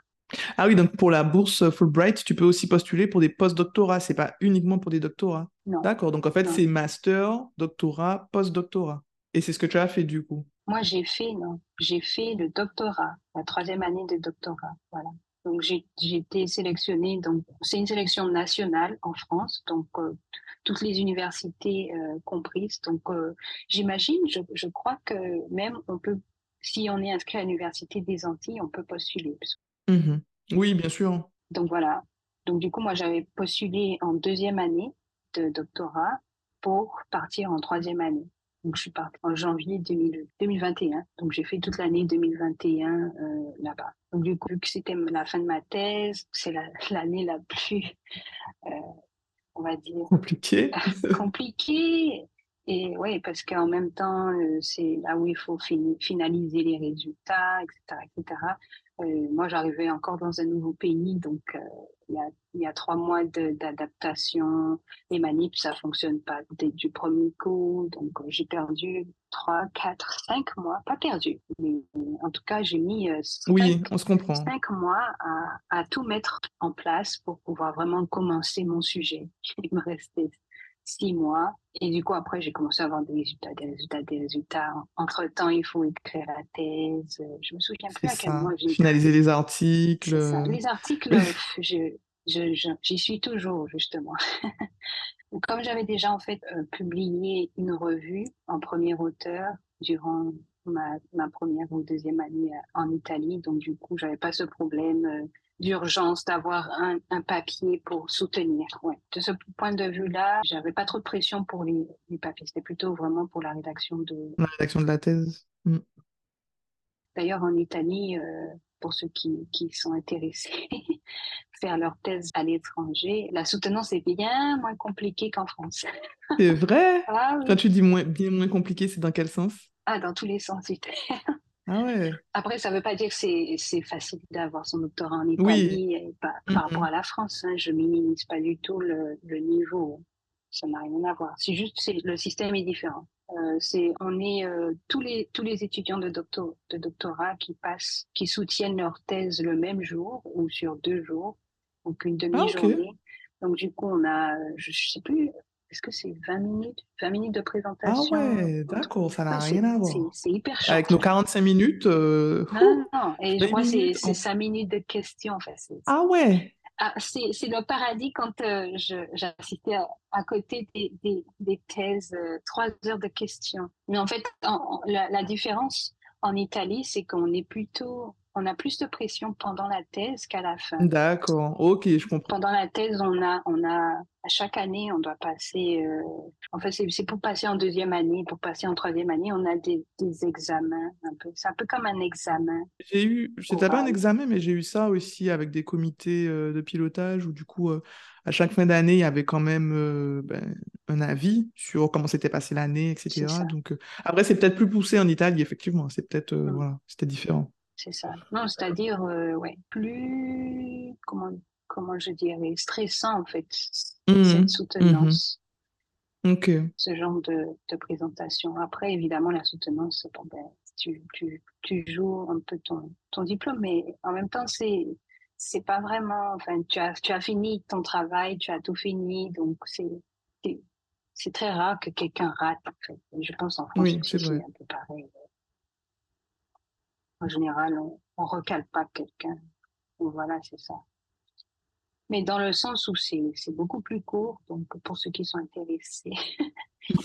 Ah oui, donc pour la bourse Fulbright, tu peux aussi postuler pour des post-doctorats, c'est pas uniquement pour des doctorats. D'accord, donc en fait, c'est master, doctorat, post-doctorat. Et c'est ce que tu as fait du coup.
Moi, j'ai fait, non, j'ai fait le doctorat, la troisième année de doctorat, voilà. Donc, j'ai été sélectionnée, donc c'est une sélection nationale en France, donc euh, toutes les universités euh, comprises. Donc, euh, j'imagine, je, je, crois que même on peut, si on est inscrit à l'université des Antilles, on peut postuler.
Mmh oui, bien sûr.
Donc voilà. Donc du coup, moi, j'avais postulé en deuxième année de doctorat pour partir en troisième année. Donc, je suis partie en janvier 2021. Donc, j'ai fait toute l'année 2021 euh, là-bas. Donc, du coup, vu que c'était la fin de ma thèse, c'est *laughs* l'année la, plus, euh, on va dire...
Compliquée. *laughs*
compliquée. Et oui, parce qu'en même temps, euh, c'est là où il faut finaliser les résultats, etc. etc. Euh, moi, j'arrivais encore dans un nouveau pays, donc il y, a, y, a, trois mois d'adaptation. Les manips, ça fonctionne pas dès du premier coup, donc euh, j'ai perdu trois, quatre, cinq mois, pas perdu, mais en tout cas, j'ai mis
cinq, oui, on se comprend.
cinq mois à, à, tout mettre en place pour pouvoir vraiment commencer mon sujet. *laughs* Il me restait six mois. Et du coup, après, j'ai commencé à avoir des résultats, des résultats, des résultats. Entre-temps, il faut écrire la thèse. Je me souviens plus à quel moment
j'ai... Finaliser les articles.
Les articles, j'y suis toujours, justement. *laughs* Comme j'avais déjà, en fait, euh, publié une revue en premier auteur durant ma, ma, première ou deuxième année euh, en Italie, donc du coup, j'avais pas ce problème euh, d'urgence d'avoir un, un, papier pour soutenir. Ouais. De ce point de vue-là, j'avais pas trop de pression pour les, les papiers. C'était plutôt vraiment pour la rédaction de
la rédaction de la thèse. Mm.
D'ailleurs, en Italie, euh, pour ceux qui, qui sont intéressés, *laughs* faire leur thèse à l'étranger, la soutenance est bien moins compliquée qu'en France. *laughs*
C'est vrai? Ah Quand tu dis moins, bien moins compliqué, c'est dans quel sens?
Ah, dans tous les sens du
ah
Après, ça ne veut pas dire que c'est facile d'avoir son doctorat en Italie par, rapport à la France. Hein. Je minimise pas du tout le, niveau. Ça n'a rien à voir. C'est juste le système est différent. Euh, c'est on est euh, tous les tous les étudiants de doctorat, de doctorat qui passent qui soutiennent leur thèse le même jour ou sur deux jours donc une ah, demi-journée donc du coup on a je, je sais plus est-ce que c'est 20 minutes? 20 minutes de présentation.
Ah ouais, d'accord, ça n'a rien à voir.
C'est hyper chaud.
Avec nos 45 minutes.
Euh... Non, non, et je crois que c'est 5 minutes de questions.
Ah ouais.
Ah, c'est le paradis quand euh, j'assistais à, à, côté des, des, des thèses, euh, trois heures de questions. Mais en fait, la, la différence en Italie, c'est qu'on est plutôt on a plus de pression pendant la thèse qu'à la fin.
D'accord, ok, je comprends.
Pendant la thèse, on a, on a, à chaque année, on doit passer, euh, en fait, c'est pour passer en deuxième année, pour passer en troisième année, on a des, des examens, un peu. C'est un peu comme un examen.
J'ai eu, c'était pas un examen, mais j'ai eu ça aussi avec des comités euh, de pilotage où du coup, euh, à chaque fin d'année, il y avait quand même ben, un avis sur comment s'était passé l'année, etc. Donc, après, c'est peut-être plus poussé en Italie, effectivement. C'est peut-être, mmh. voilà, c'était différent.
C'est ça. Non, c'est-à-dire, euh, ouais, plus, comment, comment je dirais, stressant en fait, mmh cette mmh soutenance.
Ok.
Ce genre de, de, présentation. Après, évidemment, la soutenance, bon, ben, tu, tu, tu, joues un peu ton, ton diplôme, mais en même temps, c'est c'est pas vraiment. Enfin, tu as, tu as fini ton travail, tu as tout fini, donc c'est c'est très rare que quelqu'un rate. En fait. Je pense en France, oui, c'est un peu pareil. En général, on, ne recale pas quelqu'un. Voilà, c'est ça. Mais dans le sens où c'est beaucoup plus court, donc pour ceux qui sont intéressés. *laughs*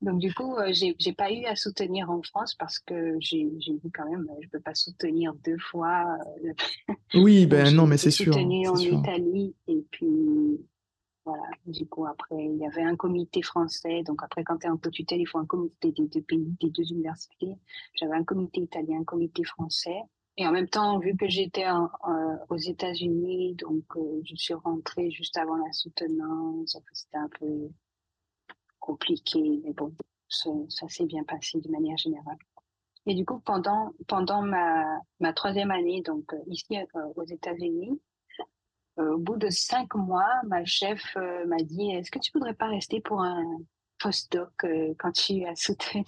donc du coup, euh, j'ai j'ai pas eu à soutenir en France parce que j'ai dit quand même, je peux pas soutenir deux fois.
Euh, oui, *laughs* ben non, mais c'est sûr.
Soutenu en Italie et puis voilà. Du coup, après, il y avait un comité français. Donc, après, quand tu es en tutelle, il faut un comité des deux pays, des deux universités. J'avais un comité italien, un comité français. Et en même temps, vu que j'étais aux États-Unis, donc euh, je suis rentrée juste avant la soutenance. C'était un peu compliqué, mais bon, ça, s'est bien passé de manière générale. Et du coup, pendant, pendant ma, ma troisième année, donc euh, ici euh, aux États-Unis, au bout de cinq mois, ma chef m'a dit Est-ce que tu voudrais pas rester pour un postdoc quand tu à soutenu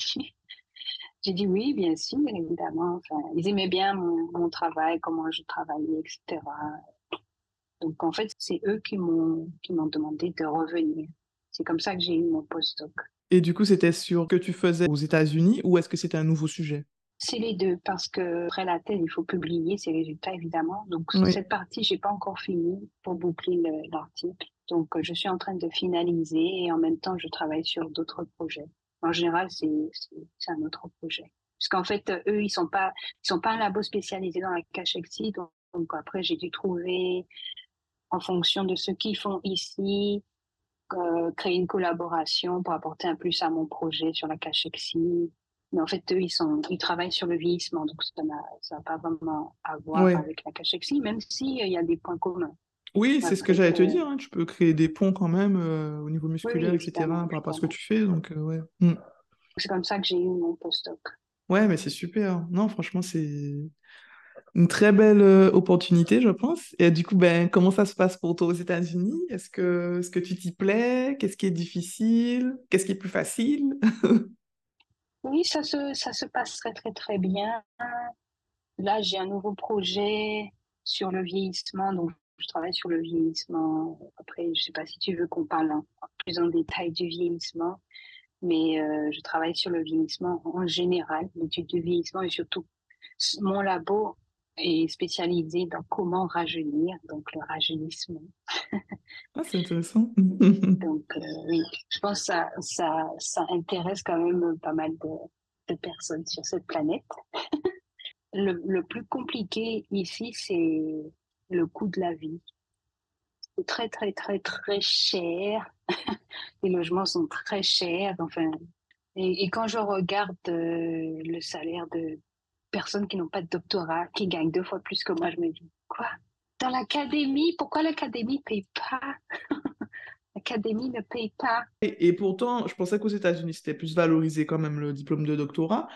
j'ai dit oui, bien sûr, évidemment. Ils aimaient bien mon, travail, comment je travaillais, etc. Donc, en fait, c'est eux qui m'ont, qui m'ont demandé de revenir. C'est comme ça que j'ai eu mon postdoc.
Et du coup, c'était sur que tu faisais aux États-Unis ou est-ce que c'était un nouveau sujet?
C'est les deux, parce que après la thèse, il faut publier ses résultats, évidemment. Donc, cette partie, j'ai pas encore fini pour boucler l'article. Donc, je suis en train de finaliser et en même temps, je travaille sur d'autres projets. En général, c'est un autre projet. Parce qu'en fait, eux, ils sont pas, ils sont pas un labo spécialisé dans la cachexie. Donc, donc après, j'ai dû trouver, en fonction de ce qu'ils font ici, euh, créer une collaboration pour apporter un plus à mon projet sur la cachexie. Mais en fait, eux, ils, sont, ils travaillent sur le vieillissement, donc ça n'a pas vraiment à voir avec la cachexie, même s'il il y a des points communs.
Oui, c'est ce que j'allais te dire. Hein. Tu peux créer des ponts quand même euh, au niveau musculaire, etc. par rapport à ce que tu fais. Donc, euh, ouais.
Mm. C'est comme ça que j'ai eu mon postdoc.
Ouais, mais c'est super. Non, franchement, c'est une très belle euh, opportunité, je pense. Et du coup, ben, comment ça se passe pour toi aux États-Unis? Est-ce que, est -ce que tu t'y plais? Qu'est-ce qui est difficile? Qu'est-ce qui est plus facile? *laughs*
Oui, ça se, ça se passe très, très, très bien. Là, j'ai un nouveau projet sur le vieillissement, donc je travaille sur le vieillissement. Après, je ne sais pas si tu veux qu'on parle plus en détail du vieillissement, mais euh, je travaille sur le vieillissement en général, l'étude du vieillissement et surtout mon labo est spécialisé dans comment rajeunir, donc le rajeunissement.
ah, c'est intéressant. *laughs*
donc euh, oui, je pense que ça, ça, ça, intéresse quand même pas mal de, de personnes sur cette planète. *laughs* le, le plus compliqué ici, c'est le coût de la vie. C'est très, très, très, très cher. *laughs* Les logements sont très chers. Enfin, et, quand je regarde euh, le salaire de personnes qui n'ont pas de doctorat, qui gagnent deux fois plus que moi, je me dis, quoi? Dans l'académie, pourquoi l'académie ne paye pas? *laughs* L'académie ne paye pas.
Et, et, pourtant, je pensais qu'aux États-Unis, c'était plus valorisé quand même le diplôme de doctorat.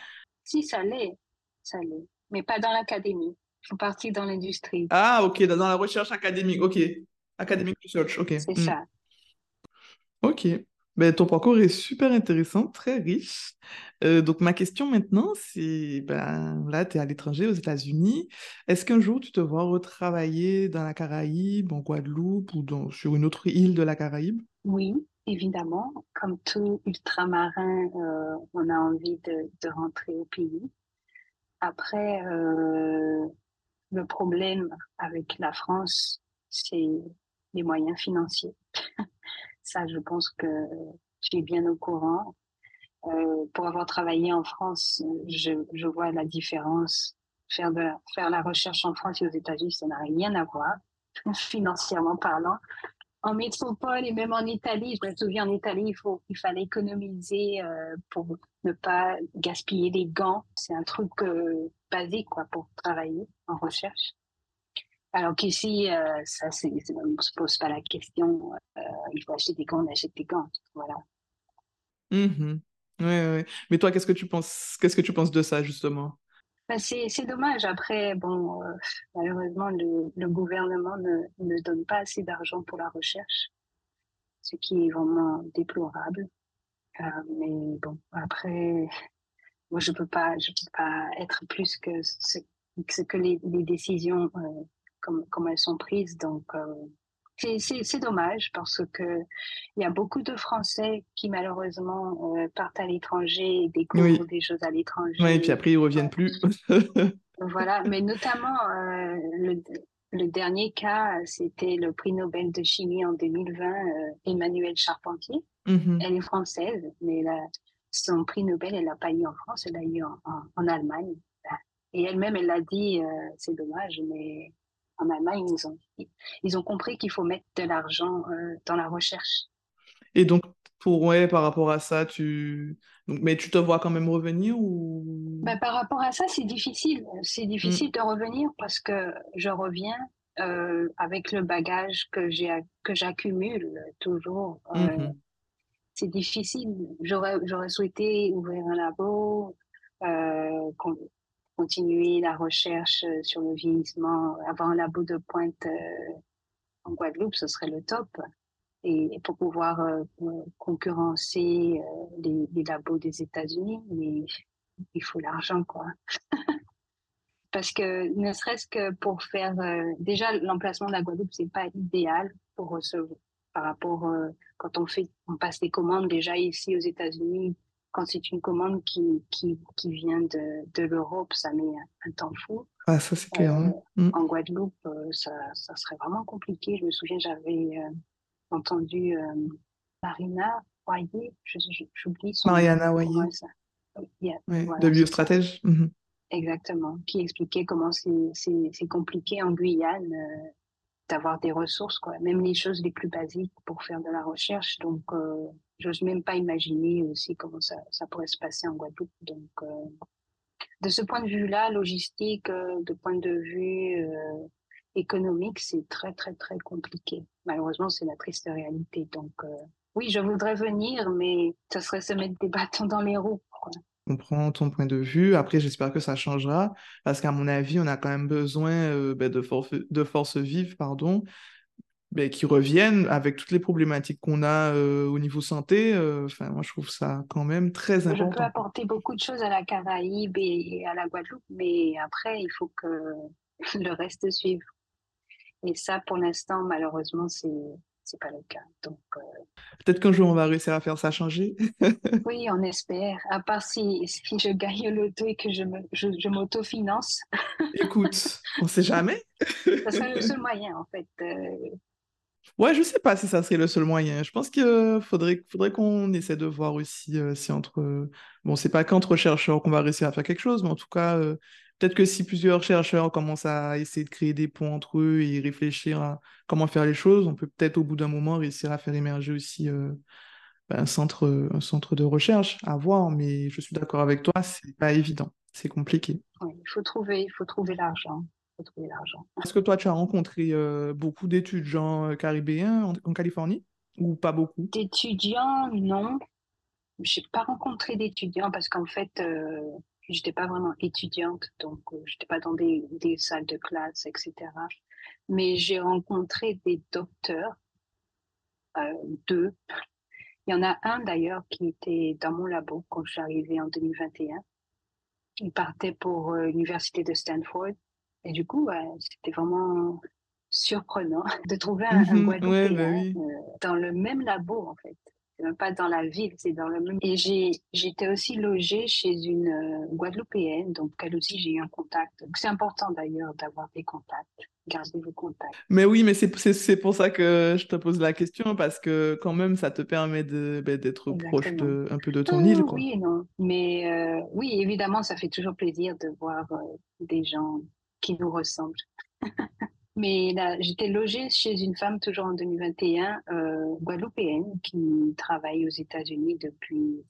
Si, ça l'est. Ça l'est. Mais pas dans l'académie sont partis dans l'industrie.
Ah, ok, dans la recherche académique, ok. Academic research, ok.
C'est ça.
Hmm. Ok. Ben, ton parcours est super intéressant, très riche. Euh, donc, ma question maintenant, c'est, ben, là, tu es à l'étranger, aux États-Unis. Est-ce qu'un jour, tu te vois retravailler dans la Caraïbe, en Guadeloupe ou sur une autre île de la Caraïbe?
Oui, évidemment. Comme tout ultramarin, euh, on a envie de, de, rentrer au pays. Après, euh, le problème avec la France, c'est les moyens financiers. Ça, je pense que tu es bien au courant. Euh, pour avoir travaillé en France, je, vois la différence. Faire, faire la recherche en France et aux États-Unis, ça n'a rien à voir, *laughs* financièrement parlant. En métropole et même en Italie, je me souviens en Italie, il, faut, il fallait économiser euh, pour ne pas gaspiller les gants. C'est un truc euh, basique quoi, pour travailler en recherche. Alors qu'ici, euh, ça, c'est, on ne se pose pas la question. Euh, il faut acheter des gants, on achète des gants. Voilà.
Mmh ouais, ouais. Mais toi, qu'est-ce que tu penses, qu'est-ce que tu penses de ça, justement?
Ben c'est, dommage. Après, bon, euh, malheureusement, le, le gouvernement ne, ne, donne pas assez d'argent pour la recherche, ce qui est vraiment déplorable. Mais bon, après, moi, je peux pas, je peux pas être plus que ce, que les, les décisions comme, comme elles sont prises. Donc, euh, c'est dommage parce que il y a beaucoup de Français qui malheureusement euh, partent à l'étranger et découvrent des choses à l'étranger.
Oui, et puis après ils reviennent plus. *laughs*
voilà, mais notamment euh, le, le, dernier cas, c'était le prix Nobel de chimie en 2020, Emmanuel Charpentier. Mm-hmm. Elle est française, mais son prix Nobel, elle l'a pas eu en France, elle l'a eu en, en, Allemagne. Et elle-même, elle l'a dit, c'est dommage, mais en Allemagne, ils ont, ils ont compris qu'il faut mettre de l'argent euh, dans la recherche.
Et donc, pour, ouais, par rapport à ça, tu... Donc, mais tu te vois quand même revenir ou...
Ben, par rapport à ça, c'est difficile. C'est difficile de revenir parce que je reviens euh, avec le bagage que j'ai que j'accumule toujours. Euh, mm-hmm. C'est difficile. J'aurais j'aurais souhaité ouvrir un labo, euh, continuer la recherche sur le vieillissement, avoir un labo de pointe en Guadeloupe, ce serait le top. Et, pour pouvoir concurrencer les, les labos des États-Unis, il faut l'argent, quoi. *laughs* parce que ne serait-ce que pour faire euh, déjà l'emplacement de la Guadeloupe c'est pas idéal pour recevoir par rapport euh, quand on fait on passe des commandes déjà ici aux États-Unis quand c'est une commande qui, qui, qui vient de, de l'Europe ça met un, temps fou
ah ça c'est clair hein.
euh, mm. en Guadeloupe ça, ça, serait vraiment compliqué je me souviens j'avais entendu Marina Royer j'oublie son
Mariana Royer de biostratège mm-hmm.
Exactement, qui expliquait comment c'est compliqué en Guyane euh, d'avoir des ressources, quoi. même les choses les plus basiques pour faire de la recherche. Donc, euh, j'ose même pas imaginer aussi comment ça, pourrait se passer en Guadeloupe. Donc, euh, de ce point de vue-là, logistique, euh, de point de vue euh, économique, c'est très, très, très compliqué. Malheureusement, c'est la triste réalité. Donc, oui, je voudrais venir, mais ça serait se mettre des bâtons dans les roues. Quoi
comprends ton point de vue. Après, j'espère que ça changera parce qu'à mon avis, on a quand même besoin ben, de, force, de forces vives pardon, ben, qui reviennent avec toutes les problématiques qu'on a euh, au niveau santé. Euh, enfin, moi, je trouve ça quand même très important.
Je peux apporter beaucoup de choses à la Caraïbe et à la Guadeloupe, mais après, il faut que *laughs* le reste suive. Et ça, pour l'instant, malheureusement, c'est c'est pas le cas. Donc, euh,
Peut-être qu'un jour, on va réussir à faire ça changer. *laughs*
oui, on espère. À part si, si je gagne l'auto et que je, me, je, m'autofinance.
Écoute, on ne sait *laughs* jamais.
ça serait le seul moyen, en fait. Euh.
Ouais, je sais pas si ça serait le seul moyen. Je pense qu'il faudrait, faudrait qu'on essaie de voir aussi euh, si entre... Bon, c'est pas qu'entre chercheurs qu'on va réussir à faire quelque chose, mais en tout cas, Peut-être que si plusieurs chercheurs commencent à essayer de créer des ponts entre eux et réfléchir à comment faire les choses, on peut peut-être au bout d'un moment réussir à faire émerger aussi euh, ben, un, centre, un centre de recherche à voir. Mais je suis d'accord avec toi, c'est pas évident, c'est compliqué.
Il faut trouver, il faut trouver l'argent.
Est-ce que toi, tu as rencontré euh, beaucoup d'étudiants euh, caribéens en, Californie? Ou pas beaucoup?
D'étudiants, non. Je n'ai pas rencontré d'étudiants parce qu'en fait, j'étais pas vraiment étudiante, donc je euh, j'étais pas dans des, des, salles de classe, etc. Mais j'ai rencontré des docteurs, euh, deux. Il y en a un d'ailleurs qui était dans mon labo quand je suis arrivée en 2021. Il partait pour euh, l'université de Stanford. Et du coup, c'était vraiment surprenant *laughs* de trouver un, mmh Guadeloupéen bah euh, dans le même labo, en fait c'est même pas dans la ville, c'est dans le même. Et j'étais aussi logée chez une euh, Guadeloupéenne, donc elle aussi j'ai eu un contact. C'est important d'ailleurs d'avoir des contacts, garder vos contacts.
Mais oui, mais c'est pour ça que je te pose la question, parce que quand même ça te permet ben, d'être proche de, un peu de ton île. Quoi.
Oui, non. Mais euh, oui, évidemment, ça fait toujours plaisir de voir euh, des gens qui nous ressemblent. *laughs* Mais là, j'étais logée chez une femme toujours en 2021, euh, guadeloupéenne, qui travaille aux États-Unis depuis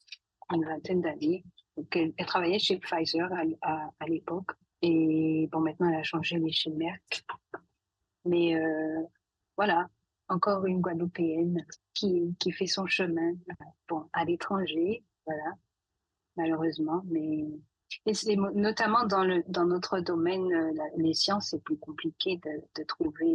une vingtaine d'années. Elle, elle, travaillait chez Pfizer à, l'époque. Et bon, maintenant, elle a changé, elle est chez Merck. Mais euh, voilà, encore une Guadeloupéenne qui, fait son chemin bon, à l'étranger, voilà, malheureusement. Mais et c'est notamment dans, le, dans notre domaine, euh, les sciences, c'est plus compliqué de, de, trouver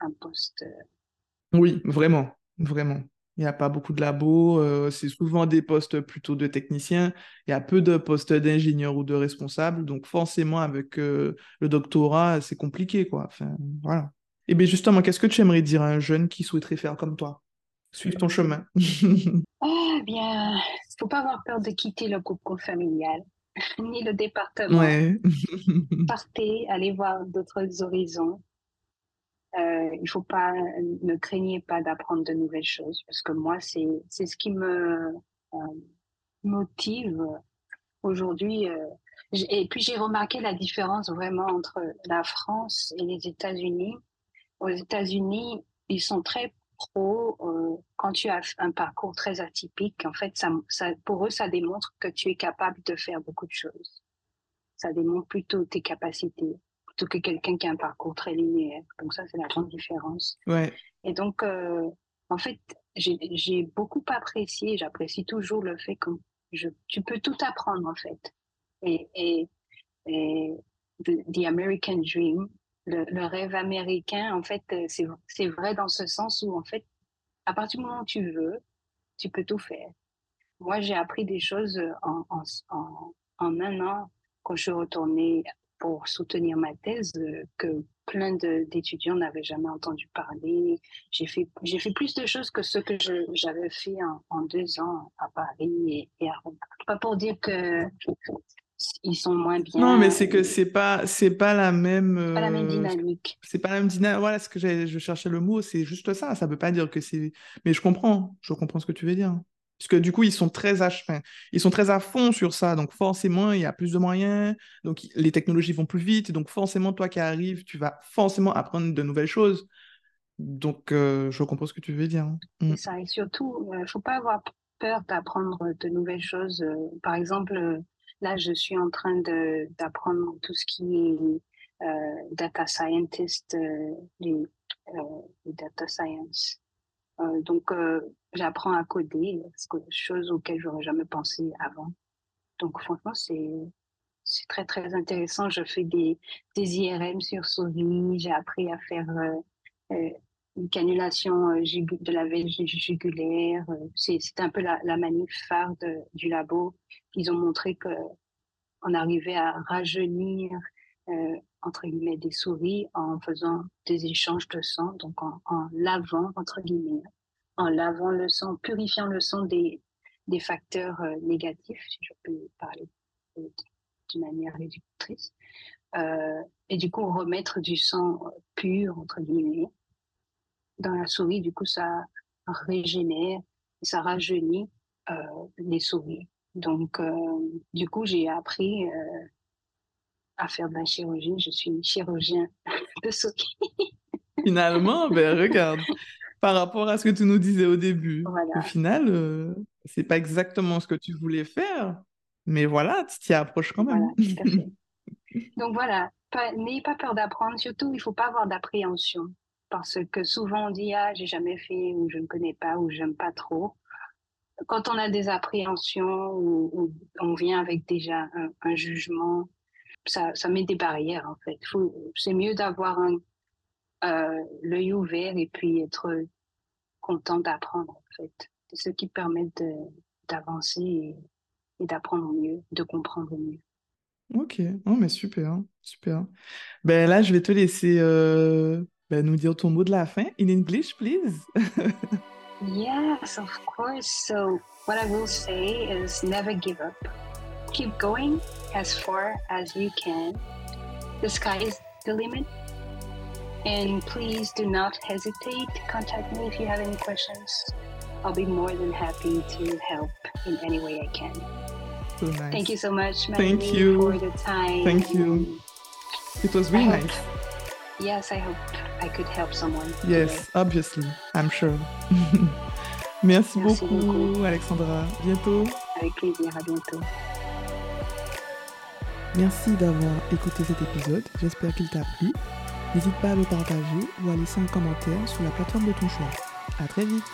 un poste. Euh.
Oui, vraiment, vraiment. Il n'y a pas beaucoup de labos, euh, c'est souvent des postes plutôt de techniciens. Il y a peu de postes d'ingénieurs ou de responsables, donc forcément avec le doctorat, c'est compliqué, quoi. Enfin, voilà. Et bien justement, qu'est-ce que tu aimerais dire à un jeune qui souhaiterait faire comme toi? Suivre ton chemin. *laughs*
ah bien, il ne faut pas avoir peur de quitter le groupe familial. Ni le département. *laughs* Partez, allez voir d'autres horizons. Euh, il faut pas, ne craignez pas d'apprendre de nouvelles choses, parce que moi, c'est c'est ce qui me euh, motive aujourd'hui. Euh, et puis j'ai remarqué la différence vraiment entre la France et les États-Unis. Aux États-Unis, ils sont très pro, euh, quand tu as un parcours très atypique, en fait, ça, ça, pour eux, ça démontre que tu es capable de faire beaucoup de choses. Ça démontre plutôt tes capacités, plutôt que quelqu'un qui a un parcours très linéaire. Donc ça, c'est la grande différence.
Ouais.
Et donc, euh, en fait, j'ai beaucoup apprécié, j'apprécie toujours le fait que je, tu peux tout apprendre, en fait. Et, et, et the, American Dream, le, rêve américain, en fait, euh, c'est vrai dans ce sens où, en fait, à partir du moment où tu veux, tu peux tout faire. Moi, j'ai appris des choses en, en, en, un an quand je suis retournée pour soutenir ma thèse euh, que plein d'étudiants n'avaient jamais entendu parler. J'ai fait, fait plus de choses que ce que j'avais fait en, deux ans à Paris et, à Rome. Pas pour dire que ils sont moins bien.
Non, mais c'est que c'est pas c'est pas la même.
pas la même euh, dynamique.
C'est pas la même dynamique. Voilà, ce que je cherchais le mot, c'est juste ça. Ça veut pas dire que c'est. Mais je comprends. Je comprends ce que tu veux dire. Parce que du coup, ils sont très à, ils sont très à fond sur ça. Donc forcément, il y a plus de moyens. Donc les technologies vont plus vite. Donc forcément, toi qui arrives, tu vas forcément apprendre de nouvelles choses. Donc euh, je comprends ce que tu veux dire.
Mm. Et ça. Et surtout, il euh, ne faut pas avoir peur d'apprendre de nouvelles choses. par exemple Là, je suis en train d'apprendre tout ce qui est euh, data scientist, euh, euh, data science. donc, j'apprends à coder, chose auxquelles j'aurais jamais pensé avant. Donc, franchement, c'est très très intéressant. Je fais des, des IRM sur souris. J'ai appris à faire une cannulation de la veine jugulaire. C'est un peu la, la phare du labo ils ont montré que on arrivait à rajeunir euh, entre guillemets des souris en faisant des échanges de sang, donc en, lavant entre guillemets, en lavant le sang, purifiant le sang des, des facteurs euh, négatifs, si je peux parler d'une manière réductrice, euh, et du coup remettre du sang pur entre guillemets dans la souris. Du coup, ça régénère, ça rajeunit les souris. Donc, euh, du coup, j'ai appris euh, à faire de la chirurgie. Je suis chirurgien *laughs* de souris.
Finalement, ben regarde, par rapport à ce que tu nous disais au début, au final, euh, c'est pas exactement ce que tu voulais faire, mais voilà, tu t'y approches quand même.
Voilà, tout à fait. *laughs* Donc voilà, n'ayez pas peur d'apprendre. Surtout, il faut pas avoir d'appréhension parce que souvent on dit ah j'ai jamais fait ou je ne connais pas ou j'aime pas trop quand on a des appréhensions ou, on vient avec déjà un, jugement, ça, ça, met des barrières en fait. C'est mieux d'avoir euh, l'œil ouvert et puis être content d'apprendre en fait. C'est ce qui permet d'avancer et, d'apprendre mieux, de comprendre mieux.
Ok, oh, mais super, super. Ben là, je vais te laisser euh, ben, nous dire ton mot de la fin. In English, please. *laughs*
Yes, of course. So, what I will say is never give up. Keep going as far as you can. The sky is the limit. And please do not hesitate to contact me if you have any questions. I'll be more than happy to help in any way I can.
So nice.
Thank you so much,
Thank you
for the time.
Thank you. It was really nice.
Yes, I hope I could help someone.
Yes, obviously, I'm sure. *laughs* Merci, beaucoup, Alexandra. Bientôt.
Avec plaisir, à bientôt.
Merci d'avoir écouté cet épisode. J'espère qu'il t'a plu. N'hésite pas à le partager ou à laisser un commentaire sur la plateforme de ton choix. À très vite.